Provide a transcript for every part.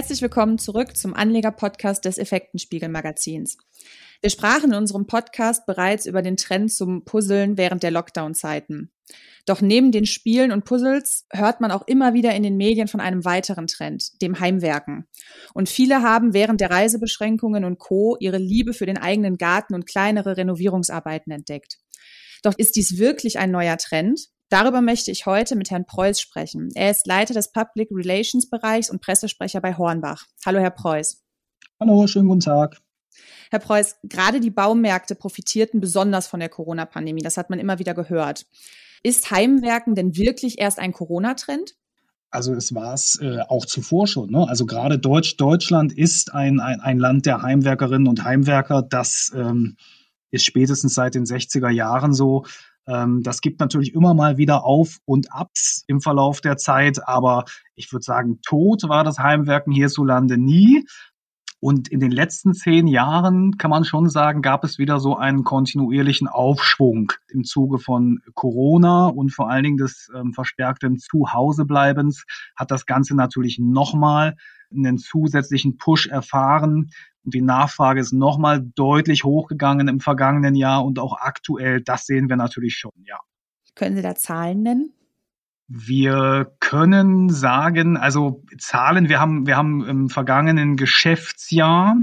Herzlich willkommen zurück zum Anleger-Podcast des Effektenspiegel-Magazins. Wir sprachen in unserem Podcast bereits über den Trend zum Puzzeln während der Lockdown-Zeiten. Doch neben den Spielen und Puzzles hört man auch immer wieder in den Medien von einem weiteren Trend, dem Heimwerken. Und viele haben während der Reisebeschränkungen und Co. ihre Liebe für den eigenen Garten und kleinere Renovierungsarbeiten entdeckt. Doch ist dies wirklich ein neuer Trend? Darüber möchte ich heute mit Herrn Preuß sprechen. Er ist Leiter des Public Relations Bereichs und Pressesprecher bei Hornbach. Hallo, Herr Preuß. Hallo, schönen guten Tag. Herr Preuß, gerade die Baumärkte profitierten besonders von der Corona-Pandemie. Das hat man immer wieder gehört. Ist Heimwerken denn wirklich erst ein Corona-Trend? Also es war es äh, auch zuvor schon. Ne? Also gerade Deutsch, Deutschland ist ein, ein, ein Land der Heimwerkerinnen und Heimwerker. Das ähm, ist spätestens seit den 60er Jahren so. Ähm, das gibt natürlich immer mal wieder Auf und Abs im Verlauf der Zeit, aber ich würde sagen, tot war das Heimwerken hierzulande nie. Und in den letzten zehn Jahren kann man schon sagen, gab es wieder so einen kontinuierlichen Aufschwung im Zuge von Corona und vor allen Dingen des ähm, verstärkten Zuhausebleibens hat das Ganze natürlich nochmal einen zusätzlichen Push erfahren. Und die Nachfrage ist nochmal deutlich hochgegangen im vergangenen Jahr und auch aktuell. Das sehen wir natürlich schon, ja. Können Sie da Zahlen nennen? Wir können sagen, also Zahlen, wir haben, wir haben im vergangenen Geschäftsjahr,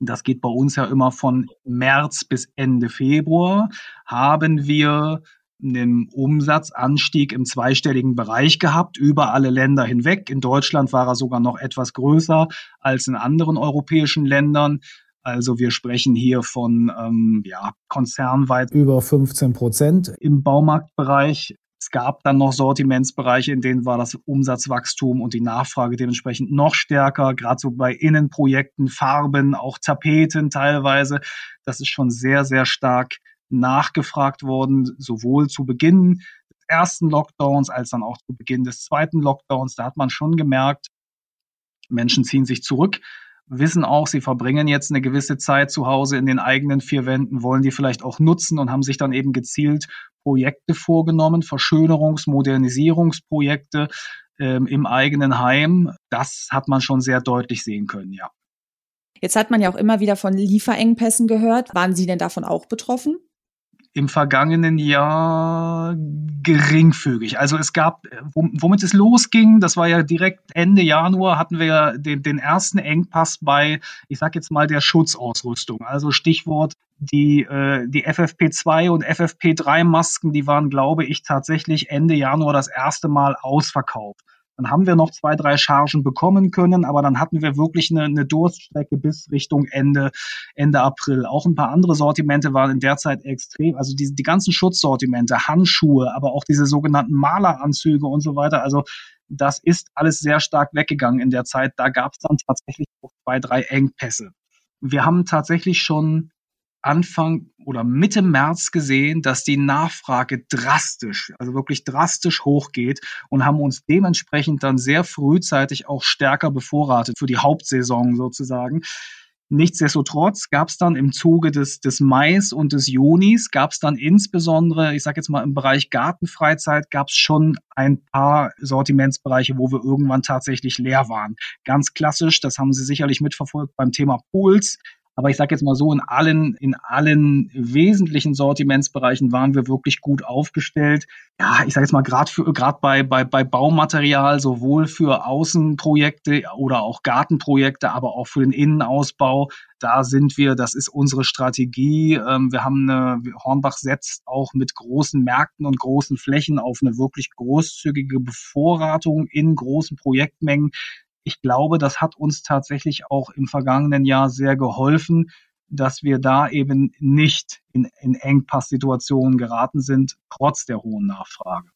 das geht bei uns ja immer von März bis Ende Februar, haben wir einen Umsatzanstieg im zweistelligen Bereich gehabt, über alle Länder hinweg. In Deutschland war er sogar noch etwas größer als in anderen europäischen Ländern. Also wir sprechen hier von ähm, ja, konzernweit über 15 Prozent im Baumarktbereich. Es gab dann noch Sortimentsbereiche, in denen war das Umsatzwachstum und die Nachfrage dementsprechend noch stärker, gerade so bei Innenprojekten, Farben, auch Tapeten teilweise. Das ist schon sehr, sehr stark nachgefragt worden, sowohl zu Beginn des ersten Lockdowns als dann auch zu Beginn des zweiten Lockdowns. Da hat man schon gemerkt, Menschen ziehen sich zurück, wissen auch, sie verbringen jetzt eine gewisse Zeit zu Hause in den eigenen vier Wänden, wollen die vielleicht auch nutzen und haben sich dann eben gezielt Projekte vorgenommen, Verschönerungs-, Modernisierungsprojekte ähm, im eigenen Heim. Das hat man schon sehr deutlich sehen können, ja. Jetzt hat man ja auch immer wieder von Lieferengpässen gehört. Waren Sie denn davon auch betroffen? Im vergangenen Jahr geringfügig. Also es gab, womit es losging, das war ja direkt Ende Januar, hatten wir den, den ersten Engpass bei, ich sag jetzt mal, der Schutzausrüstung. Also Stichwort die, äh, die FFP2 und FFP3 Masken, die waren, glaube ich, tatsächlich Ende Januar das erste Mal ausverkauft. Dann haben wir noch zwei, drei Chargen bekommen können, aber dann hatten wir wirklich eine, eine Durststrecke bis Richtung Ende, Ende April. Auch ein paar andere Sortimente waren in der Zeit extrem. Also die, die ganzen Schutzsortimente, Handschuhe, aber auch diese sogenannten Maleranzüge und so weiter. Also das ist alles sehr stark weggegangen in der Zeit. Da gab es dann tatsächlich auch zwei, drei Engpässe. Wir haben tatsächlich schon Anfang oder Mitte März gesehen, dass die Nachfrage drastisch, also wirklich drastisch hochgeht und haben uns dementsprechend dann sehr frühzeitig auch stärker bevorratet für die Hauptsaison sozusagen. Nichtsdestotrotz gab es dann im Zuge des, des Mais und des Junis, gab es dann insbesondere, ich sage jetzt mal im Bereich Gartenfreizeit, gab es schon ein paar Sortimentsbereiche, wo wir irgendwann tatsächlich leer waren. Ganz klassisch, das haben Sie sicherlich mitverfolgt beim Thema Pools aber ich sage jetzt mal so, in allen, in allen wesentlichen Sortimentsbereichen waren wir wirklich gut aufgestellt. Ja, ich sage jetzt mal, gerade bei, bei, bei Baumaterial, sowohl für Außenprojekte oder auch Gartenprojekte, aber auch für den Innenausbau, da sind wir, das ist unsere Strategie. Ähm, wir haben eine, Hornbach setzt auch mit großen Märkten und großen Flächen auf eine wirklich großzügige Bevorratung in großen Projektmengen ich glaube, das hat uns tatsächlich auch im vergangenen Jahr sehr geholfen, dass wir da eben nicht in, in Engpasssituationen geraten sind, trotz der hohen Nachfrage.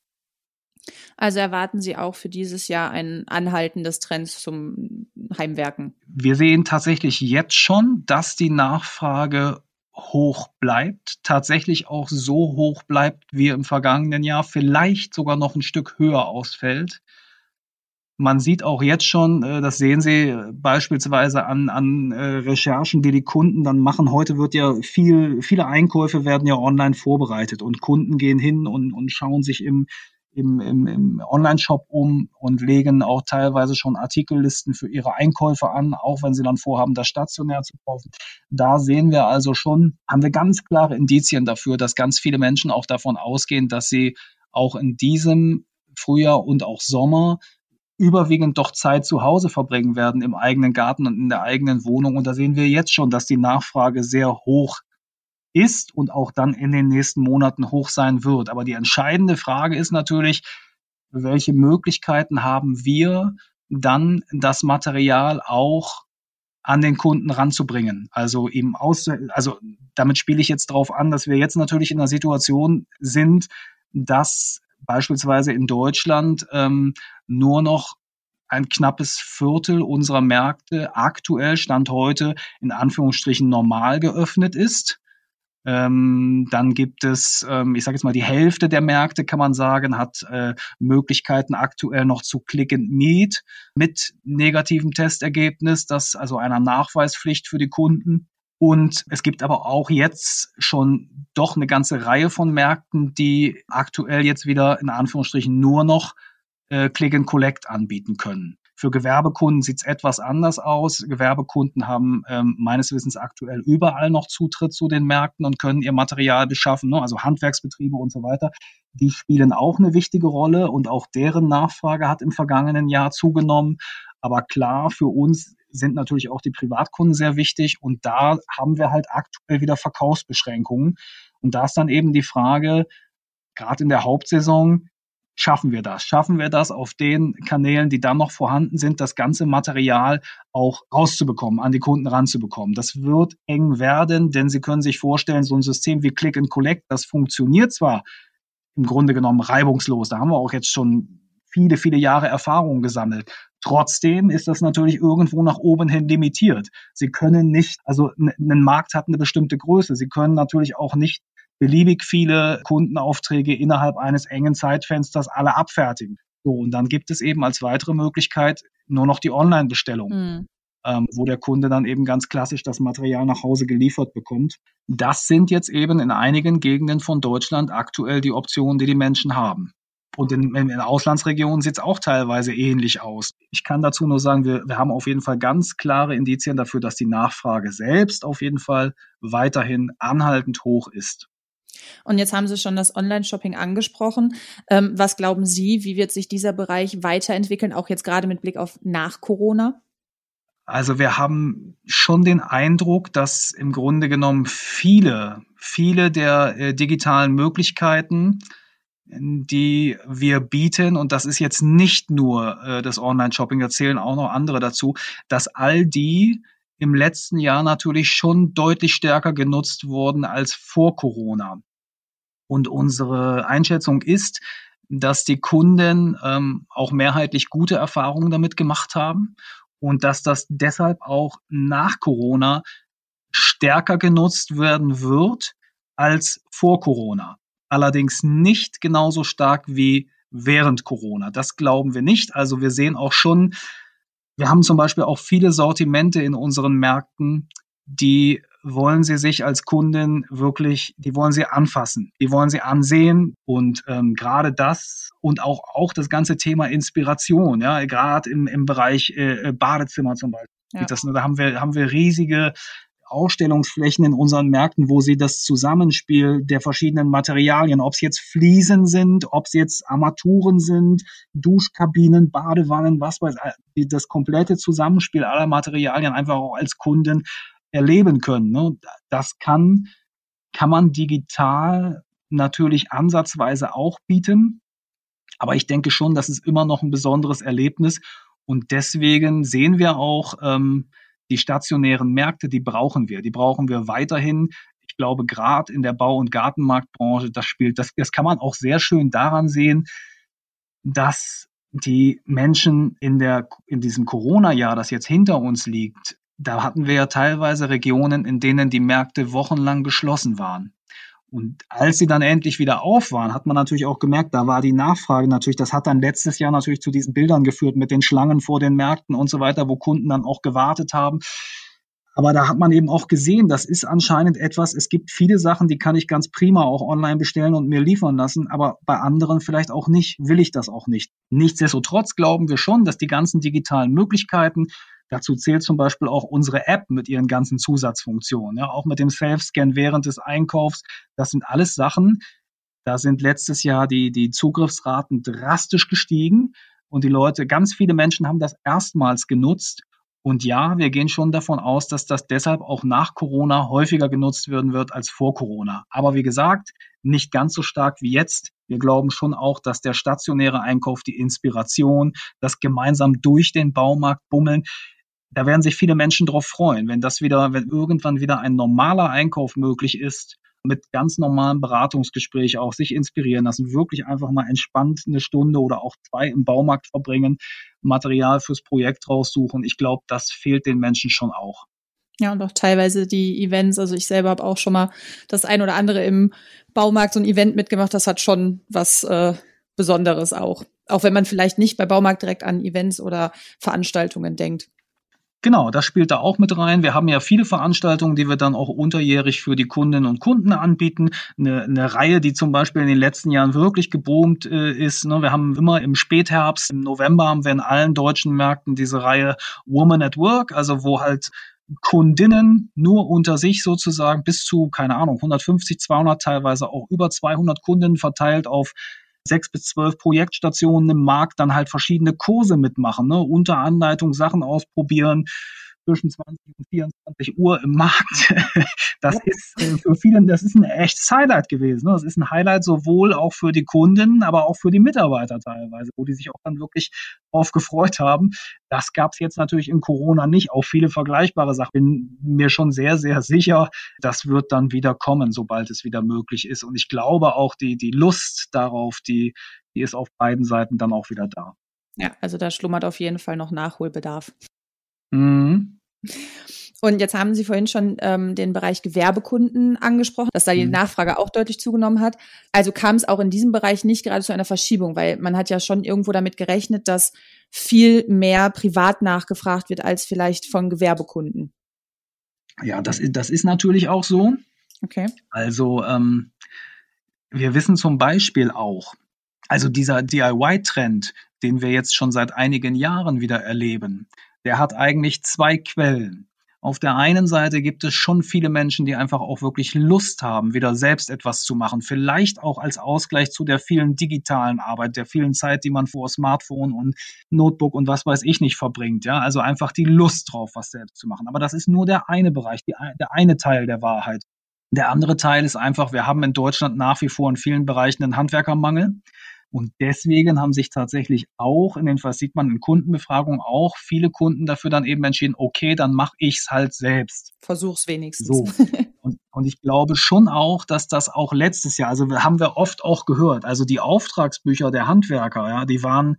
Also erwarten Sie auch für dieses Jahr ein Anhalten des Trends zum Heimwerken? Wir sehen tatsächlich jetzt schon, dass die Nachfrage hoch bleibt, tatsächlich auch so hoch bleibt wie im vergangenen Jahr, vielleicht sogar noch ein Stück höher ausfällt. Man sieht auch jetzt schon, äh, das sehen Sie beispielsweise an, an äh, Recherchen, die die Kunden dann machen. Heute wird ja viel, viele Einkäufe werden ja online vorbereitet und Kunden gehen hin und, und schauen sich im, im, im, im Online-Shop um und legen auch teilweise schon Artikellisten für ihre Einkäufe an, auch wenn sie dann vorhaben, das stationär zu kaufen. Da sehen wir also schon, haben wir ganz klare Indizien dafür, dass ganz viele Menschen auch davon ausgehen, dass sie auch in diesem Frühjahr und auch Sommer überwiegend doch Zeit zu Hause verbringen werden im eigenen Garten und in der eigenen Wohnung. Und da sehen wir jetzt schon, dass die Nachfrage sehr hoch ist und auch dann in den nächsten Monaten hoch sein wird. Aber die entscheidende Frage ist natürlich, welche Möglichkeiten haben wir dann das Material auch an den Kunden ranzubringen. Also eben aus, also damit spiele ich jetzt darauf an, dass wir jetzt natürlich in einer Situation sind, dass beispielsweise in Deutschland ähm, nur noch ein knappes Viertel unserer Märkte aktuell Stand heute in Anführungsstrichen normal geöffnet ist. Ähm, dann gibt es, ähm, ich sage jetzt mal, die Hälfte der Märkte, kann man sagen, hat äh, Möglichkeiten aktuell noch zu Click and Meet mit negativem Testergebnis, das also einer Nachweispflicht für die Kunden. Und es gibt aber auch jetzt schon doch eine ganze Reihe von Märkten, die aktuell jetzt wieder in Anführungsstrichen nur noch äh, Click and Collect anbieten können. Für Gewerbekunden sieht es etwas anders aus. Gewerbekunden haben ähm, meines Wissens aktuell überall noch Zutritt zu den Märkten und können ihr Material beschaffen, ne? also Handwerksbetriebe und so weiter. Die spielen auch eine wichtige Rolle und auch deren Nachfrage hat im vergangenen Jahr zugenommen. Aber klar, für uns sind natürlich auch die Privatkunden sehr wichtig und da haben wir halt aktuell wieder Verkaufsbeschränkungen. Und da ist dann eben die Frage, gerade in der Hauptsaison, schaffen wir das? Schaffen wir das auf den Kanälen, die dann noch vorhanden sind, das ganze Material auch rauszubekommen, an die Kunden ranzubekommen? Das wird eng werden, denn Sie können sich vorstellen, so ein System wie Click and Collect, das funktioniert zwar im Grunde genommen reibungslos. Da haben wir auch jetzt schon viele, viele Jahre Erfahrung gesammelt. Trotzdem ist das natürlich irgendwo nach oben hin limitiert. Sie können nicht, also ein Markt hat eine bestimmte Größe. Sie können natürlich auch nicht beliebig viele Kundenaufträge innerhalb eines engen Zeitfensters alle abfertigen. So, und dann gibt es eben als weitere Möglichkeit nur noch die Online-Bestellung. Mhm. Ähm, wo der Kunde dann eben ganz klassisch das Material nach Hause geliefert bekommt. Das sind jetzt eben in einigen Gegenden von Deutschland aktuell die Optionen, die die Menschen haben. Und in, in, in Auslandsregionen sieht es auch teilweise ähnlich aus. Ich kann dazu nur sagen, wir, wir haben auf jeden Fall ganz klare Indizien dafür, dass die Nachfrage selbst auf jeden Fall weiterhin anhaltend hoch ist. Und jetzt haben Sie schon das Online-Shopping angesprochen. Ähm, was glauben Sie, wie wird sich dieser Bereich weiterentwickeln, auch jetzt gerade mit Blick auf nach Corona? Also wir haben schon den Eindruck, dass im Grunde genommen viele, viele der äh, digitalen Möglichkeiten, die wir bieten, und das ist jetzt nicht nur äh, das Online-Shopping, da zählen auch noch andere dazu, dass all die im letzten Jahr natürlich schon deutlich stärker genutzt wurden als vor Corona. Und unsere Einschätzung ist, dass die Kunden ähm, auch mehrheitlich gute Erfahrungen damit gemacht haben und dass das deshalb auch nach Corona stärker genutzt werden wird als vor Corona. Allerdings nicht genauso stark wie während Corona. Das glauben wir nicht. Also wir sehen auch schon, wir haben zum Beispiel auch viele Sortimente in unseren Märkten, die wollen Sie sich als Kundin wirklich, die wollen Sie anfassen, die wollen Sie ansehen und ähm, gerade das und auch, auch das ganze Thema Inspiration, ja, gerade im, im Bereich äh, Badezimmer zum Beispiel. Ja. Das, da haben wir, haben wir riesige Ausstellungsflächen in unseren Märkten, wo sie das Zusammenspiel der verschiedenen Materialien, ob es jetzt Fliesen sind, ob es jetzt Armaturen sind, Duschkabinen, Badewannen, was weiß ich, das komplette Zusammenspiel aller Materialien einfach auch als Kunden erleben können. Ne? Das kann, kann man digital natürlich ansatzweise auch bieten. Aber ich denke schon, das ist immer noch ein besonderes Erlebnis. Und deswegen sehen wir auch, ähm, die stationären Märkte, die brauchen wir. Die brauchen wir weiterhin. Ich glaube, gerade in der Bau- und Gartenmarktbranche, das spielt, das, das kann man auch sehr schön daran sehen, dass die Menschen in der, in diesem Corona-Jahr, das jetzt hinter uns liegt, da hatten wir ja teilweise Regionen, in denen die Märkte wochenlang geschlossen waren. Und als sie dann endlich wieder auf waren, hat man natürlich auch gemerkt, da war die Nachfrage natürlich, das hat dann letztes Jahr natürlich zu diesen Bildern geführt mit den Schlangen vor den Märkten und so weiter, wo Kunden dann auch gewartet haben. Aber da hat man eben auch gesehen, das ist anscheinend etwas, es gibt viele Sachen, die kann ich ganz prima auch online bestellen und mir liefern lassen, aber bei anderen vielleicht auch nicht, will ich das auch nicht. Nichtsdestotrotz glauben wir schon, dass die ganzen digitalen Möglichkeiten, dazu zählt zum Beispiel auch unsere App mit ihren ganzen Zusatzfunktionen, ja, auch mit dem Self-Scan während des Einkaufs, das sind alles Sachen, da sind letztes Jahr die, die Zugriffsraten drastisch gestiegen und die Leute, ganz viele Menschen haben das erstmals genutzt und ja, wir gehen schon davon aus, dass das deshalb auch nach Corona häufiger genutzt werden wird als vor Corona. Aber wie gesagt, nicht ganz so stark wie jetzt. Wir glauben schon auch, dass der stationäre Einkauf, die Inspiration, das gemeinsam durch den Baumarkt bummeln, da werden sich viele Menschen drauf freuen, wenn das wieder, wenn irgendwann wieder ein normaler Einkauf möglich ist, mit ganz normalen Beratungsgesprächen auch sich inspirieren lassen, wirklich einfach mal entspannt eine Stunde oder auch zwei im Baumarkt verbringen, Material fürs Projekt raussuchen. Ich glaube, das fehlt den Menschen schon auch. Ja, und auch teilweise die Events. Also ich selber habe auch schon mal das ein oder andere im Baumarkt so ein Event mitgemacht. Das hat schon was äh, Besonderes auch. Auch wenn man vielleicht nicht bei Baumarkt direkt an Events oder Veranstaltungen denkt. Genau, das spielt da auch mit rein. Wir haben ja viele Veranstaltungen, die wir dann auch unterjährig für die Kundinnen und Kunden anbieten. Eine, eine Reihe, die zum Beispiel in den letzten Jahren wirklich geboomt äh, ist. Ne? Wir haben immer im Spätherbst, im November haben wir in allen deutschen Märkten diese Reihe Woman at Work, also wo halt Kundinnen nur unter sich sozusagen bis zu, keine Ahnung, 150, 200, teilweise auch über 200 Kundinnen verteilt auf sechs bis zwölf Projektstationen im Markt dann halt verschiedene Kurse mitmachen, ne? unter Anleitung Sachen ausprobieren, zwischen 20 und 24 Uhr im Markt. Das ist äh, für viele, das ist ein echtes Highlight gewesen. Ne? Das ist ein Highlight sowohl auch für die Kunden, aber auch für die Mitarbeiter teilweise, wo die sich auch dann wirklich drauf gefreut haben. Das gab es jetzt natürlich in Corona nicht. Auch viele vergleichbare Sachen. Bin mir schon sehr, sehr sicher, das wird dann wieder kommen, sobald es wieder möglich ist. Und ich glaube auch, die, die Lust darauf, die, die ist auf beiden Seiten dann auch wieder da. Ja, also da schlummert auf jeden Fall noch Nachholbedarf. Mhm. Und jetzt haben Sie vorhin schon ähm, den Bereich Gewerbekunden angesprochen, dass da die mhm. Nachfrage auch deutlich zugenommen hat. Also kam es auch in diesem Bereich nicht gerade zu einer Verschiebung, weil man hat ja schon irgendwo damit gerechnet, dass viel mehr privat nachgefragt wird als vielleicht von Gewerbekunden. Ja, das, das ist natürlich auch so. Okay. Also ähm, wir wissen zum Beispiel auch, also dieser DIY-Trend, den wir jetzt schon seit einigen Jahren wieder erleben, der hat eigentlich zwei Quellen. Auf der einen Seite gibt es schon viele Menschen, die einfach auch wirklich Lust haben, wieder selbst etwas zu machen. Vielleicht auch als Ausgleich zu der vielen digitalen Arbeit, der vielen Zeit, die man vor Smartphone und Notebook und was weiß ich nicht verbringt. Ja, also einfach die Lust drauf, was selbst zu machen. Aber das ist nur der eine Bereich, die, der eine Teil der Wahrheit. Der andere Teil ist einfach, wir haben in Deutschland nach wie vor in vielen Bereichen einen Handwerkermangel. Und deswegen haben sich tatsächlich auch in den, was sieht man in Kundenbefragungen, auch viele Kunden dafür dann eben entschieden, okay, dann mache ich es halt selbst. Versuch's wenigstens. So. Und, und ich glaube schon auch, dass das auch letztes Jahr, also haben wir oft auch gehört, also die Auftragsbücher der Handwerker, ja, die waren,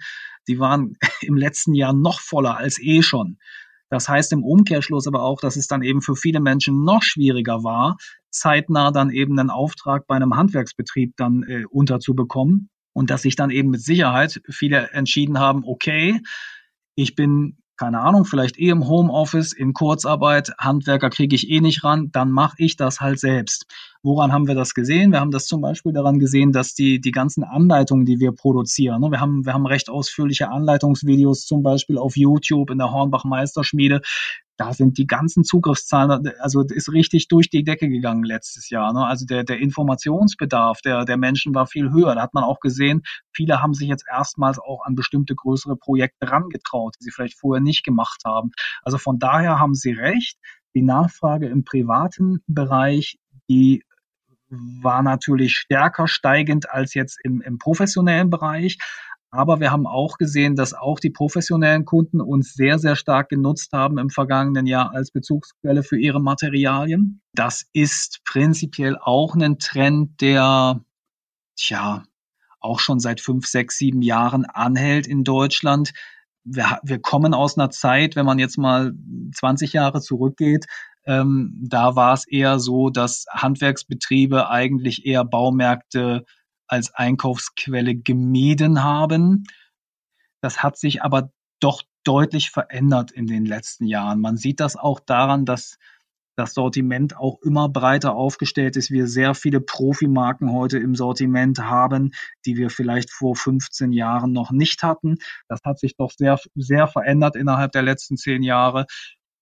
die waren im letzten Jahr noch voller als eh schon. Das heißt im Umkehrschluss aber auch, dass es dann eben für viele Menschen noch schwieriger war, zeitnah dann eben einen Auftrag bei einem Handwerksbetrieb dann äh, unterzubekommen und dass sich dann eben mit Sicherheit viele entschieden haben, okay, ich bin keine Ahnung, vielleicht eh im Homeoffice, in Kurzarbeit, Handwerker kriege ich eh nicht ran, dann mache ich das halt selbst. Woran haben wir das gesehen? Wir haben das zum Beispiel daran gesehen, dass die, die ganzen Anleitungen, die wir produzieren, ne, wir, haben, wir haben recht ausführliche Anleitungsvideos zum Beispiel auf YouTube in der Hornbach Meisterschmiede, da sind die ganzen Zugriffszahlen, also ist richtig durch die Decke gegangen letztes Jahr. Ne? Also der, der Informationsbedarf der, der Menschen war viel höher. Da hat man auch gesehen, viele haben sich jetzt erstmals auch an bestimmte größere Projekte rangetraut, die sie vielleicht vorher nicht gemacht haben. Also von daher haben Sie recht. Die Nachfrage im privaten Bereich, die war natürlich stärker steigend als jetzt im, im professionellen Bereich. Aber wir haben auch gesehen, dass auch die professionellen Kunden uns sehr, sehr stark genutzt haben im vergangenen Jahr als Bezugsquelle für ihre Materialien. Das ist prinzipiell auch ein Trend, der, tja, auch schon seit fünf, sechs, sieben Jahren anhält in Deutschland. Wir, wir kommen aus einer Zeit, wenn man jetzt mal 20 Jahre zurückgeht, ähm, da war es eher so, dass Handwerksbetriebe eigentlich eher Baumärkte als Einkaufsquelle gemieden haben. Das hat sich aber doch deutlich verändert in den letzten Jahren. Man sieht das auch daran, dass das Sortiment auch immer breiter aufgestellt ist. Wir sehr viele Profimarken heute im Sortiment haben, die wir vielleicht vor 15 Jahren noch nicht hatten. Das hat sich doch sehr, sehr verändert innerhalb der letzten zehn Jahre.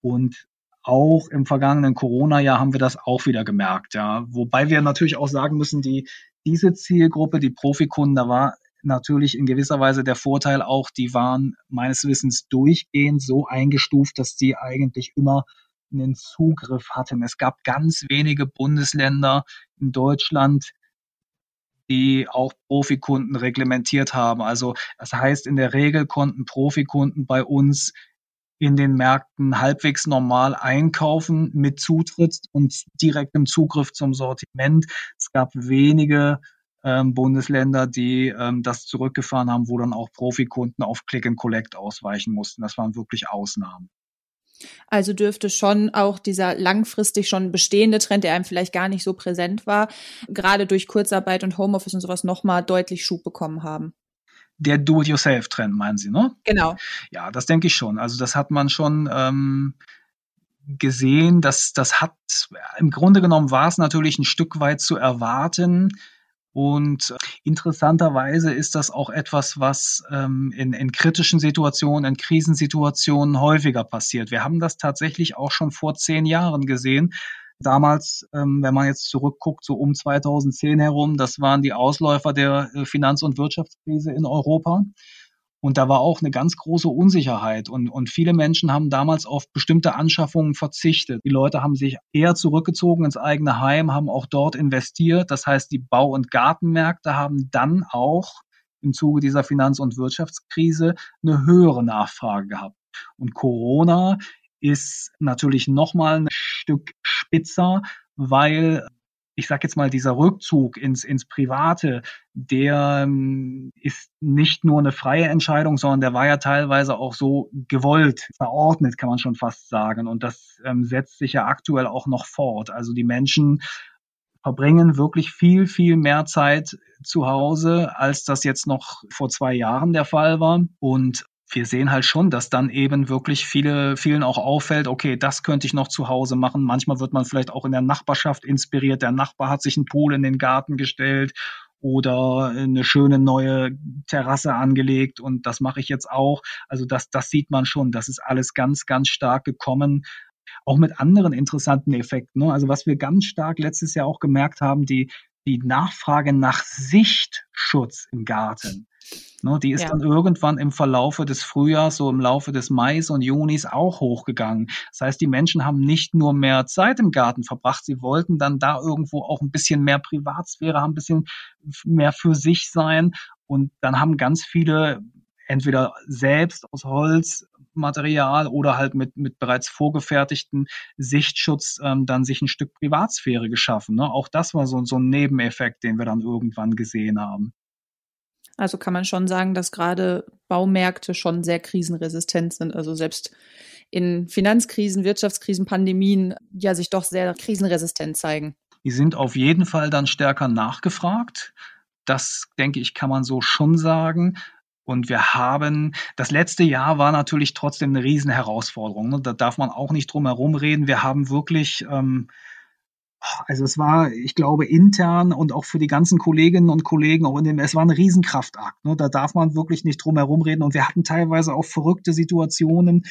Und auch im vergangenen Corona-Jahr haben wir das auch wieder gemerkt, ja. Wobei wir natürlich auch sagen müssen, die, diese Zielgruppe, die Profikunden, da war natürlich in gewisser Weise der Vorteil auch, die waren meines Wissens durchgehend so eingestuft, dass die eigentlich immer einen Zugriff hatten. Es gab ganz wenige Bundesländer in Deutschland, die auch Profikunden reglementiert haben. Also das heißt, in der Regel konnten Profikunden bei uns in den Märkten halbwegs normal einkaufen mit Zutritt und direktem Zugriff zum Sortiment. Es gab wenige ähm, Bundesländer, die ähm, das zurückgefahren haben, wo dann auch Profikunden auf Click and Collect ausweichen mussten. Das waren wirklich Ausnahmen. Also dürfte schon auch dieser langfristig schon bestehende Trend, der einem vielleicht gar nicht so präsent war, gerade durch Kurzarbeit und Homeoffice und sowas nochmal deutlich Schub bekommen haben. Der Do-it-yourself-Trend, meinen Sie, ne? Genau. Ja, das denke ich schon. Also das hat man schon ähm, gesehen. dass das hat, im Grunde genommen war es natürlich ein Stück weit zu erwarten, und interessanterweise ist das auch etwas, was ähm, in, in kritischen Situationen, in Krisensituationen häufiger passiert. Wir haben das tatsächlich auch schon vor zehn Jahren gesehen. Damals, ähm, wenn man jetzt zurückguckt, so um 2010 herum, das waren die Ausläufer der äh, Finanz- und Wirtschaftskrise in Europa. Und da war auch eine ganz große Unsicherheit. Und, und viele Menschen haben damals auf bestimmte Anschaffungen verzichtet. Die Leute haben sich eher zurückgezogen ins eigene Heim, haben auch dort investiert. Das heißt, die Bau- und Gartenmärkte haben dann auch im Zuge dieser Finanz- und Wirtschaftskrise eine höhere Nachfrage gehabt. Und Corona ist natürlich nochmal ein Stück spitzer, weil ich sage jetzt mal, dieser Rückzug ins, ins Private, der ähm, ist nicht nur eine freie Entscheidung, sondern der war ja teilweise auch so gewollt, verordnet, kann man schon fast sagen. Und das ähm, setzt sich ja aktuell auch noch fort. Also die Menschen verbringen wirklich viel, viel mehr Zeit zu Hause, als das jetzt noch vor zwei Jahren der Fall war. Und wir sehen halt schon, dass dann eben wirklich viele, vielen auch auffällt, okay, das könnte ich noch zu Hause machen. Manchmal wird man vielleicht auch in der Nachbarschaft inspiriert. Der Nachbar hat sich einen Pool in den Garten gestellt oder eine schöne neue Terrasse angelegt und das mache ich jetzt auch. Also das, das sieht man schon. Das ist alles ganz, ganz stark gekommen. Auch mit anderen interessanten Effekten. Ne? Also was wir ganz stark letztes Jahr auch gemerkt haben, die, die Nachfrage nach Sichtschutz im Garten. Ne, die ist ja. dann irgendwann im Verlaufe des Frühjahrs, so im Laufe des Mais und Junis auch hochgegangen. Das heißt, die Menschen haben nicht nur mehr Zeit im Garten verbracht, sie wollten dann da irgendwo auch ein bisschen mehr Privatsphäre haben, ein bisschen mehr für sich sein. Und dann haben ganz viele entweder selbst aus Holzmaterial oder halt mit, mit bereits vorgefertigten Sichtschutz ähm, dann sich ein Stück Privatsphäre geschaffen. Ne? Auch das war so, so ein Nebeneffekt, den wir dann irgendwann gesehen haben. Also kann man schon sagen, dass gerade Baumärkte schon sehr krisenresistent sind. Also selbst in Finanzkrisen, Wirtschaftskrisen, Pandemien ja sich doch sehr krisenresistent zeigen. Die sind auf jeden Fall dann stärker nachgefragt. Das, denke ich, kann man so schon sagen. Und wir haben, das letzte Jahr war natürlich trotzdem eine Riesenherausforderung. Ne? Da darf man auch nicht drum herum reden. Wir haben wirklich ähm, also es war, ich glaube, intern und auch für die ganzen Kolleginnen und Kollegen, auch in dem, es war ein Riesenkraftakt. Ne? Da darf man wirklich nicht drum herum reden. Und wir hatten teilweise auch verrückte Situationen.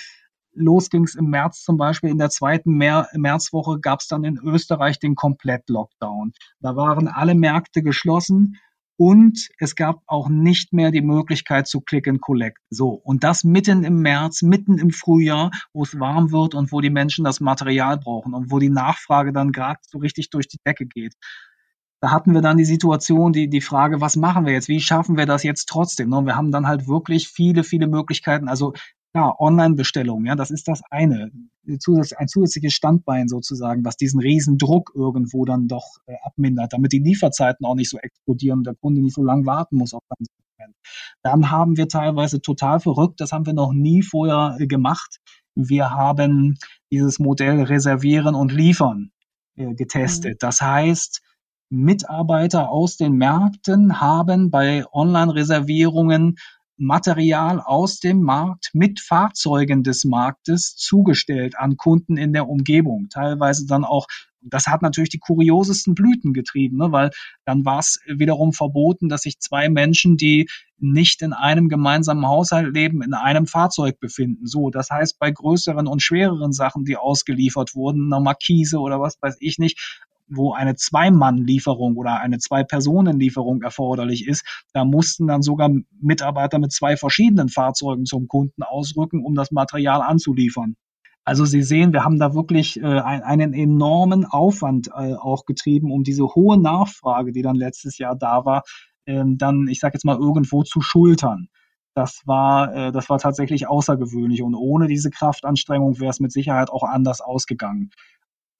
Los ging es im März zum Beispiel, in der zweiten Mer Märzwoche gab es dann in Österreich den Komplett-Lockdown. Da waren alle Märkte geschlossen und es gab auch nicht mehr die Möglichkeit zu Click and Collect. So. Und das mitten im März, mitten im Frühjahr, wo es warm wird und wo die Menschen das Material brauchen und wo die Nachfrage dann gerade so richtig durch die Decke geht. Da hatten wir dann die Situation, die, die Frage, was machen wir jetzt? Wie schaffen wir das jetzt trotzdem? Und wir haben dann halt wirklich viele, viele Möglichkeiten. Also ja, Online-Bestellungen, ja, das ist das eine. Ein zusätzliches Standbein sozusagen, was diesen riesen Druck irgendwo dann doch äh, abmindert, damit die Lieferzeiten auch nicht so explodieren und der Kunde nicht so lange warten muss auf sein Sortiment. Dann haben wir teilweise total verrückt, das haben wir noch nie vorher äh, gemacht. Wir haben dieses Modell Reservieren und Liefern äh, getestet. Mhm. Das heißt, Mitarbeiter aus den Märkten haben bei Online-Reservierungen Material aus dem Markt mit Fahrzeugen des Marktes zugestellt an Kunden in der Umgebung. Teilweise dann auch das hat natürlich die kuriosesten Blüten getrieben, ne? weil dann war es wiederum verboten, dass sich zwei Menschen, die nicht in einem gemeinsamen Haushalt leben, in einem Fahrzeug befinden. So, das heißt, bei größeren und schwereren Sachen, die ausgeliefert wurden, einer Markise oder was weiß ich nicht, wo eine Zwei-Mann-Lieferung oder eine Zwei-Personen-Lieferung erforderlich ist, da mussten dann sogar Mitarbeiter mit zwei verschiedenen Fahrzeugen zum Kunden ausrücken, um das Material anzuliefern. Also Sie sehen, wir haben da wirklich äh, einen enormen Aufwand äh, auch getrieben, um diese hohe Nachfrage, die dann letztes Jahr da war, ähm, dann, ich sage jetzt mal, irgendwo zu schultern. Das war, äh, das war tatsächlich außergewöhnlich. Und ohne diese Kraftanstrengung wäre es mit Sicherheit auch anders ausgegangen.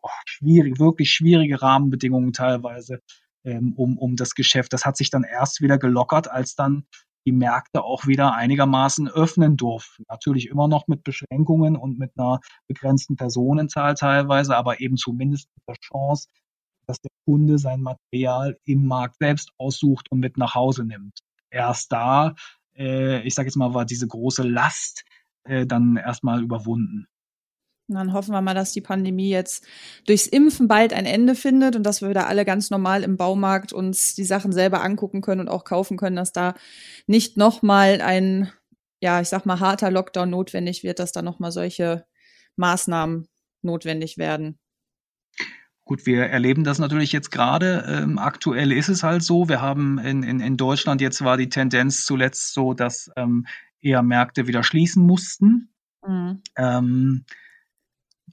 Oh, schwierig, wirklich schwierige Rahmenbedingungen teilweise ähm, um, um das Geschäft. Das hat sich dann erst wieder gelockert, als dann die Märkte auch wieder einigermaßen öffnen durften. Natürlich immer noch mit Beschränkungen und mit einer begrenzten Personenzahl teilweise, aber eben zumindest mit der Chance, dass der Kunde sein Material im Markt selbst aussucht und mit nach Hause nimmt. Erst da, äh, ich sage jetzt mal, war diese große Last äh, dann erstmal überwunden. Und dann hoffen wir mal, dass die Pandemie jetzt durchs Impfen bald ein Ende findet und dass wir wieder alle ganz normal im Baumarkt uns die Sachen selber angucken können und auch kaufen können, dass da nicht nochmal ein, ja, ich sag mal, harter Lockdown notwendig wird, dass da nochmal solche Maßnahmen notwendig werden. Gut, wir erleben das natürlich jetzt gerade. Ähm, aktuell ist es halt so. Wir haben in, in, in Deutschland jetzt war die Tendenz zuletzt so, dass ähm, eher Märkte wieder schließen mussten. Mhm. Ähm,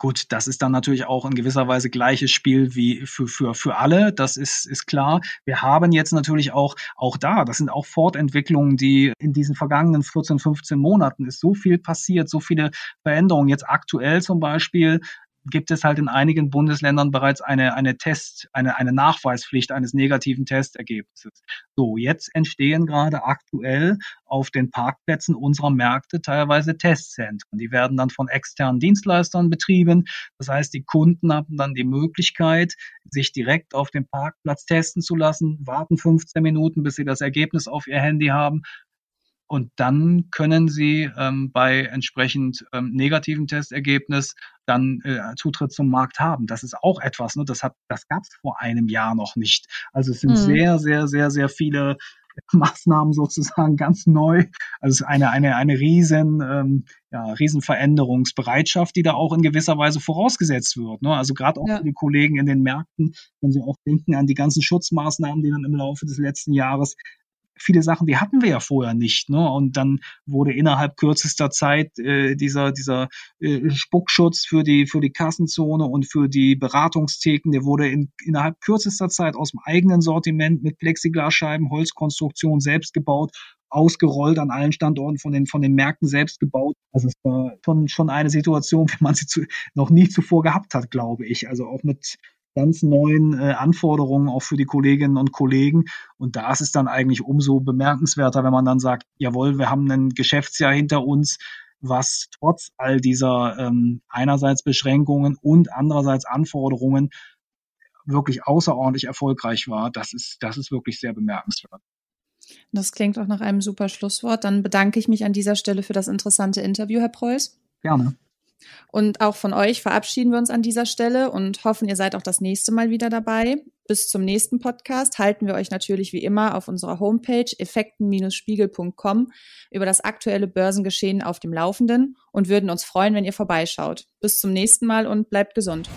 Gut, das ist dann natürlich auch in gewisser Weise gleiches Spiel wie für, für, für alle. Das ist, ist klar. Wir haben jetzt natürlich auch, auch da, das sind auch Fortentwicklungen, die in diesen vergangenen 14, 15 Monaten ist so viel passiert, so viele Veränderungen. Jetzt aktuell zum Beispiel gibt es halt in einigen Bundesländern bereits eine, eine Test, eine, eine Nachweispflicht eines negativen Testergebnisses. So, jetzt entstehen gerade aktuell auf den Parkplätzen unserer Märkte teilweise Testzentren. Die werden dann von externen Dienstleistern betrieben. Das heißt, die Kunden haben dann die Möglichkeit, sich direkt auf dem Parkplatz testen zu lassen, warten 15 Minuten, bis sie das Ergebnis auf ihr Handy haben, und dann können Sie ähm, bei entsprechend ähm, negativen Testergebnis dann äh, Zutritt zum Markt haben. Das ist auch etwas, ne? das, hat, das gab es vor einem Jahr noch nicht. Also es sind mhm. sehr, sehr, sehr, sehr viele Maßnahmen sozusagen ganz neu. Also es ist eine, eine, eine riesen, ähm, ja, riesen Veränderungsbereitschaft, die da auch in gewisser Weise vorausgesetzt wird. Ne? Also gerade auch ja. für die Kollegen in den Märkten, wenn sie auch denken an die ganzen Schutzmaßnahmen, die dann im Laufe des letzten Jahres viele Sachen, die hatten wir ja vorher nicht. Ne? Und dann wurde innerhalb kürzester Zeit äh, dieser, dieser äh, Spuckschutz für die, für die Kassenzone und für die Beratungstheken, der wurde in, innerhalb kürzester Zeit aus dem eigenen Sortiment mit Plexiglasscheiben, Holzkonstruktion selbst gebaut ausgerollt an allen Standorten von den, von den Märkten selbst gebaut. Also es war schon, schon eine Situation, wie man sie zu, noch nie zuvor gehabt hat, glaube ich. Also auch mit, ganz neuen äh, Anforderungen auch für die Kolleginnen und Kollegen. Und da ist es dann eigentlich umso bemerkenswerter, wenn man dann sagt, jawohl, wir haben ein Geschäftsjahr hinter uns, was trotz all dieser ähm, einerseits Beschränkungen und andererseits Anforderungen wirklich außerordentlich erfolgreich war. Das ist, das ist wirklich sehr bemerkenswert. Das klingt auch nach einem super Schlusswort. Dann bedanke ich mich an dieser Stelle für das interessante Interview, Herr Preuß. Gerne. Und auch von euch verabschieden wir uns an dieser Stelle und hoffen, ihr seid auch das nächste Mal wieder dabei. Bis zum nächsten Podcast halten wir euch natürlich wie immer auf unserer Homepage effekten-spiegel.com über das aktuelle Börsengeschehen auf dem Laufenden und würden uns freuen, wenn ihr vorbeischaut. Bis zum nächsten Mal und bleibt gesund.